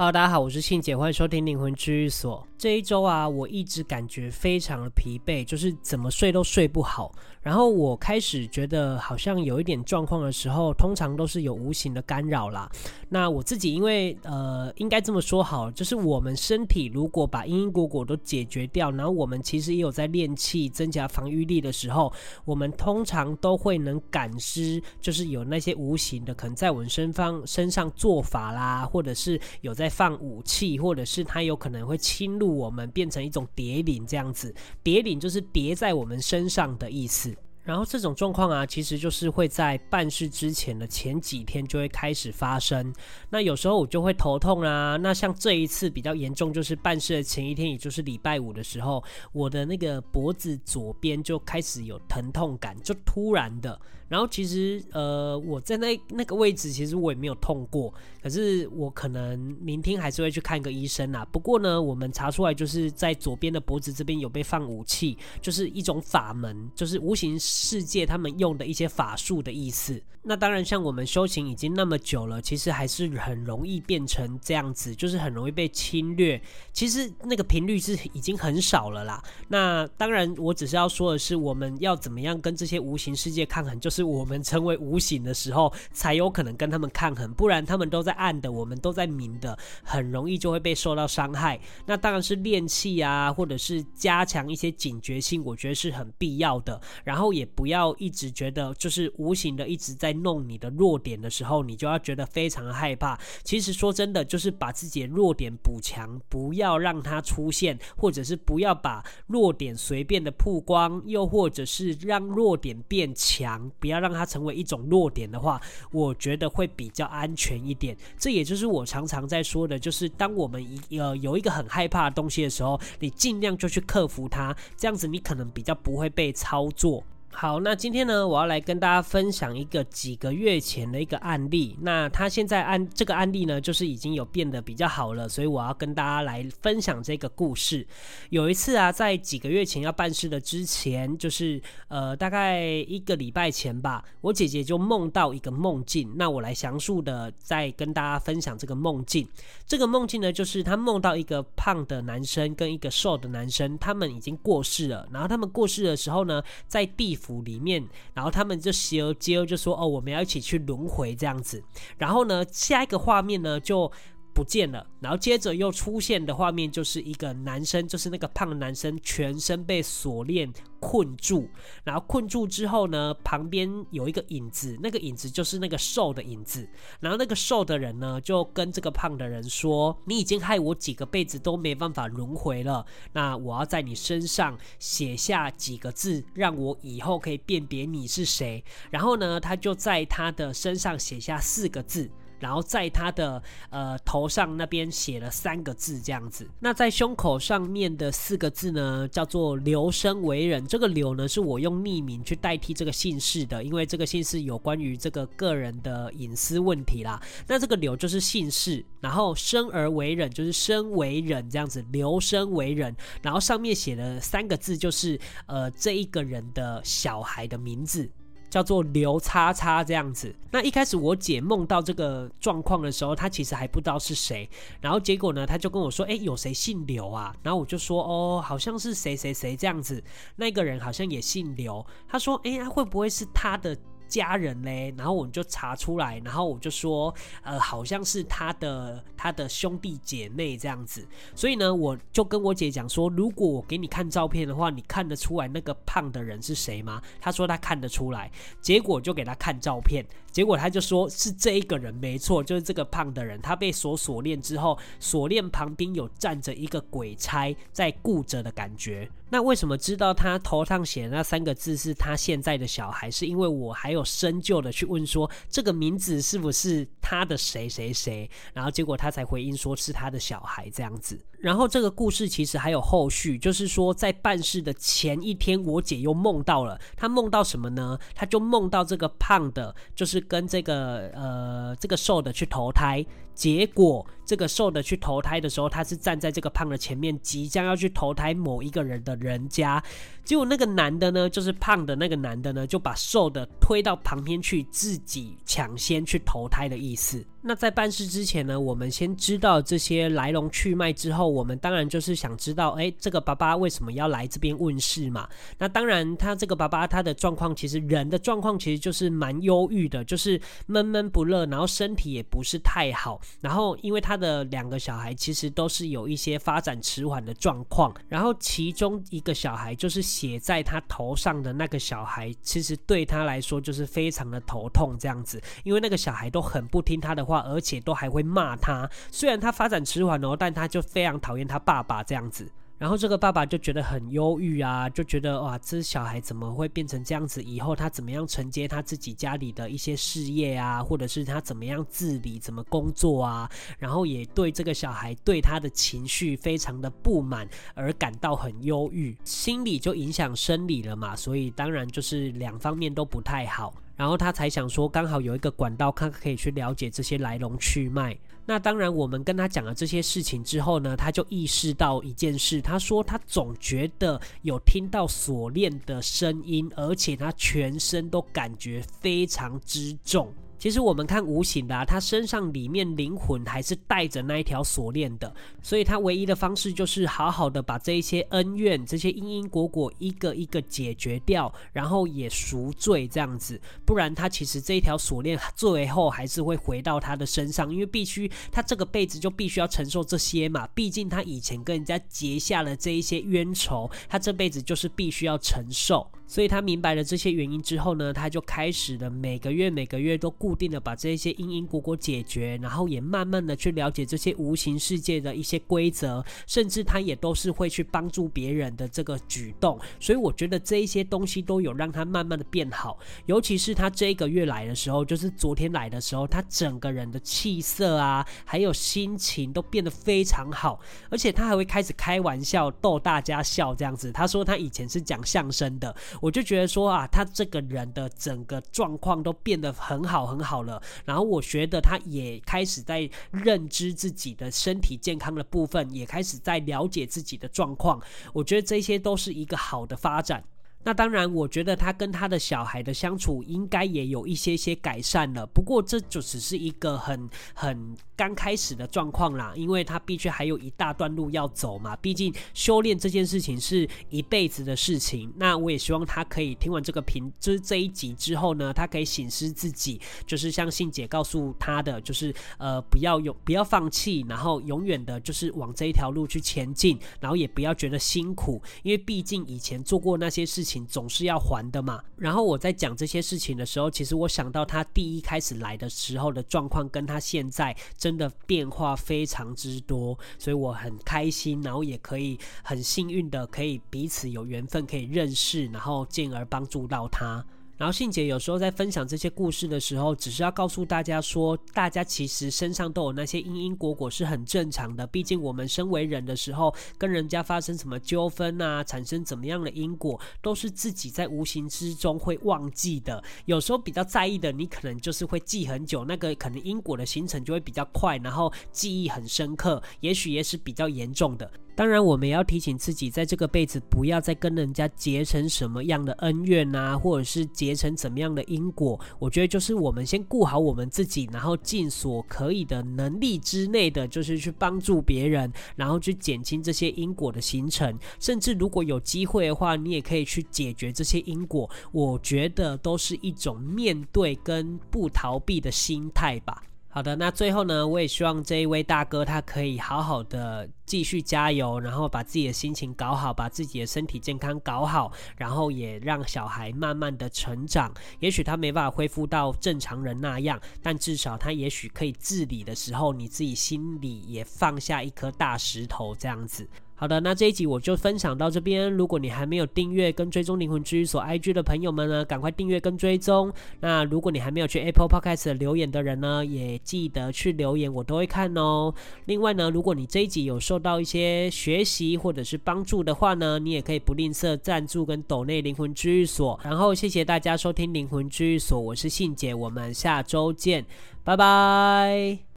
Hello，大家好，我是信姐，欢迎收听灵魂治愈所。这一周啊，我一直感觉非常的疲惫，就是怎么睡都睡不好。然后我开始觉得好像有一点状况的时候，通常都是有无形的干扰啦。那我自己因为呃，应该这么说好，就是我们身体如果把因因果果都解决掉，然后我们其实也有在练气、增加防御力的时候，我们通常都会能感知，就是有那些无形的可能在我们身方身上做法啦，或者是有在放武器，或者是它有可能会侵入我们，变成一种蝶领这样子。蝶领就是叠在我们身上的意思。然后这种状况啊，其实就是会在办事之前的前几天就会开始发生。那有时候我就会头痛啊。那像这一次比较严重，就是办事的前一天，也就是礼拜五的时候，我的那个脖子左边就开始有疼痛感，就突然的。然后其实呃，我在那那个位置，其实我也没有痛过。可是我可能明天还是会去看个医生啦。不过呢，我们查出来就是在左边的脖子这边有被放武器，就是一种法门，就是无形世界他们用的一些法术的意思。那当然，像我们修行已经那么久了，其实还是很容易变成这样子，就是很容易被侵略。其实那个频率是已经很少了啦。那当然，我只是要说的是，我们要怎么样跟这些无形世界抗衡，就是。我们成为无形的时候，才有可能跟他们抗衡，不然他们都在暗的，我们都在明的，很容易就会被受到伤害。那当然是练气啊，或者是加强一些警觉性，我觉得是很必要的。然后也不要一直觉得就是无形的一直在弄你的弱点的时候，你就要觉得非常害怕。其实说真的，就是把自己的弱点补强，不要让它出现，或者是不要把弱点随便的曝光，又或者是让弱点变强。不要让它成为一种弱点的话，我觉得会比较安全一点。这也就是我常常在说的，就是当我们一呃有一个很害怕的东西的时候，你尽量就去克服它，这样子你可能比较不会被操作。好，那今天呢，我要来跟大家分享一个几个月前的一个案例。那他现在案这个案例呢，就是已经有变得比较好了，所以我要跟大家来分享这个故事。有一次啊，在几个月前要办事的之前，就是呃大概一个礼拜前吧，我姐姐就梦到一个梦境。那我来详述的再跟大家分享这个梦境。这个梦境呢，就是她梦到一个胖的男生跟一个瘦的男生，他们已经过世了。然后他们过世的时候呢，在地府。里面，然后他们就携而接而就说：“哦，我们要一起去轮回这样子。”然后呢，下一个画面呢就不见了，然后接着又出现的画面就是一个男生，就是那个胖男生，全身被锁链困住，然后困住之后呢，旁边有一个影子，那个影子就是那个瘦的影子，然后那个瘦的人呢就跟这个胖的人说：“你已经害我几个辈子都没办法轮回了，那我要在你身上写下几个字，让我以后可以辨别你是谁。”然后呢，他就在他的身上写下四个字。然后在他的呃头上那边写了三个字，这样子。那在胸口上面的四个字呢，叫做“刘生为人”。这个“刘”呢，是我用匿名去代替这个姓氏的，因为这个姓氏有关于这个个人的隐私问题啦。那这个“刘”就是姓氏，然后“生而为人”就是生为人这样子，“刘生为人”。然后上面写了三个字，就是呃这一个人的小孩的名字。叫做刘叉叉这样子。那一开始我姐梦到这个状况的时候，她其实还不知道是谁。然后结果呢，她就跟我说：“诶，有谁姓刘啊？”然后我就说：“哦，好像是谁谁谁这样子。那个人好像也姓刘。”她说：“诶，会不会是他的？”家人嘞，然后我们就查出来，然后我就说，呃，好像是他的他的兄弟姐妹这样子，所以呢，我就跟我姐讲说，如果我给你看照片的话，你看得出来那个胖的人是谁吗？她说她看得出来，结果就给她看照片，结果她就说是这一个人没错，就是这个胖的人，他被锁锁链之后，锁链旁边有站着一个鬼差在顾着的感觉。那为什么知道他头上写的那三个字是他现在的小孩？是因为我还有有深究的去问说，这个名字是不是他的谁谁谁？然后结果他才回应说是他的小孩这样子。然后这个故事其实还有后续，就是说在办事的前一天，我姐又梦到了。她梦到什么呢？她就梦到这个胖的，就是跟这个呃这个瘦的去投胎。结果这个瘦的去投胎的时候，他是站在这个胖的前面，即将要去投胎某一个人的人家。结果那个男的呢，就是胖的那个男的呢，就把瘦的推到旁边去，自己抢先去投胎的意思。那在办事之前呢，我们先知道这些来龙去脉之后，我们当然就是想知道，哎，这个爸爸为什么要来这边问世嘛？那当然，他这个爸爸他的状况，其实人的状况其实就是蛮忧郁的，就是闷闷不乐，然后身体也不是太好。然后，因为他的两个小孩其实都是有一些发展迟缓的状况，然后其中一个小孩就是写在他头上的那个小孩，其实对他来说就是非常的头痛这样子，因为那个小孩都很不听他的话，而且都还会骂他。虽然他发展迟缓哦，但他就非常讨厌他爸爸这样子。然后这个爸爸就觉得很忧郁啊，就觉得哇，这小孩怎么会变成这样子？以后他怎么样承接他自己家里的一些事业啊，或者是他怎么样自理、怎么工作啊？然后也对这个小孩对他的情绪非常的不满而感到很忧郁，心理就影响生理了嘛，所以当然就是两方面都不太好。然后他才想说，刚好有一个管道，他可以去了解这些来龙去脉。那当然，我们跟他讲了这些事情之后呢，他就意识到一件事，他说他总觉得有听到锁链的声音，而且他全身都感觉非常之重。其实我们看无形的啊，他身上里面灵魂还是带着那一条锁链的，所以他唯一的方式就是好好的把这一些恩怨、这些因因果果一个一个解决掉，然后也赎罪这样子，不然他其实这一条锁链最后还是会回到他的身上，因为必须他这个辈子就必须要承受这些嘛，毕竟他以前跟人家结下了这一些冤仇，他这辈子就是必须要承受。所以他明白了这些原因之后呢，他就开始了每个月每个月都固定的把这些因因果果解决，然后也慢慢的去了解这些无形世界的一些规则，甚至他也都是会去帮助别人的这个举动。所以我觉得这一些东西都有让他慢慢的变好，尤其是他这一个月来的时候，就是昨天来的时候，他整个人的气色啊，还有心情都变得非常好，而且他还会开始开玩笑逗大家笑这样子。他说他以前是讲相声的。我就觉得说啊，他这个人的整个状况都变得很好很好了。然后我觉得他也开始在认知自己的身体健康的部分，也开始在了解自己的状况。我觉得这些都是一个好的发展。那当然，我觉得他跟他的小孩的相处应该也有一些些改善了。不过这就只是一个很很刚开始的状况啦，因为他必须还有一大段路要走嘛。毕竟修炼这件事情是一辈子的事情。那我也希望他可以听完这个评，就是这一集之后呢，他可以醒思自己，就是像信姐告诉他的，就是呃不要有不要放弃，然后永远的就是往这一条路去前进，然后也不要觉得辛苦，因为毕竟以前做过那些事情情。总是要还的嘛。然后我在讲这些事情的时候，其实我想到他第一开始来的时候的状况，跟他现在真的变化非常之多，所以我很开心，然后也可以很幸运的可以彼此有缘分可以认识，然后进而帮助到他。然后信姐有时候在分享这些故事的时候，只是要告诉大家说，大家其实身上都有那些因因果果是很正常的。毕竟我们身为人的时候，跟人家发生什么纠纷啊，产生怎么样的因果，都是自己在无形之中会忘记的。有时候比较在意的，你可能就是会记很久，那个可能因果的形成就会比较快，然后记忆很深刻，也许也是比较严重的。当然，我们也要提醒自己，在这个辈子不要再跟人家结成什么样的恩怨啊，或者是结成怎么样的因果。我觉得就是我们先顾好我们自己，然后尽所可以的能力之内的，就是去帮助别人，然后去减轻这些因果的形成。甚至如果有机会的话，你也可以去解决这些因果。我觉得都是一种面对跟不逃避的心态吧。好的，那最后呢，我也希望这一位大哥他可以好好的继续加油，然后把自己的心情搞好，把自己的身体健康搞好，然后也让小孩慢慢的成长。也许他没办法恢复到正常人那样，但至少他也许可以自理的时候，你自己心里也放下一颗大石头这样子。好的，那这一集我就分享到这边。如果你还没有订阅跟追踪灵魂居所 IG 的朋友们呢，赶快订阅跟追踪。那如果你还没有去 Apple Podcast 留言的人呢，也记得去留言，我都会看哦。另外呢，如果你这一集有受到一些学习或者是帮助的话呢，你也可以不吝啬赞助跟抖内灵魂居所。然后谢谢大家收听灵魂居所，我是信姐，我们下周见，拜拜。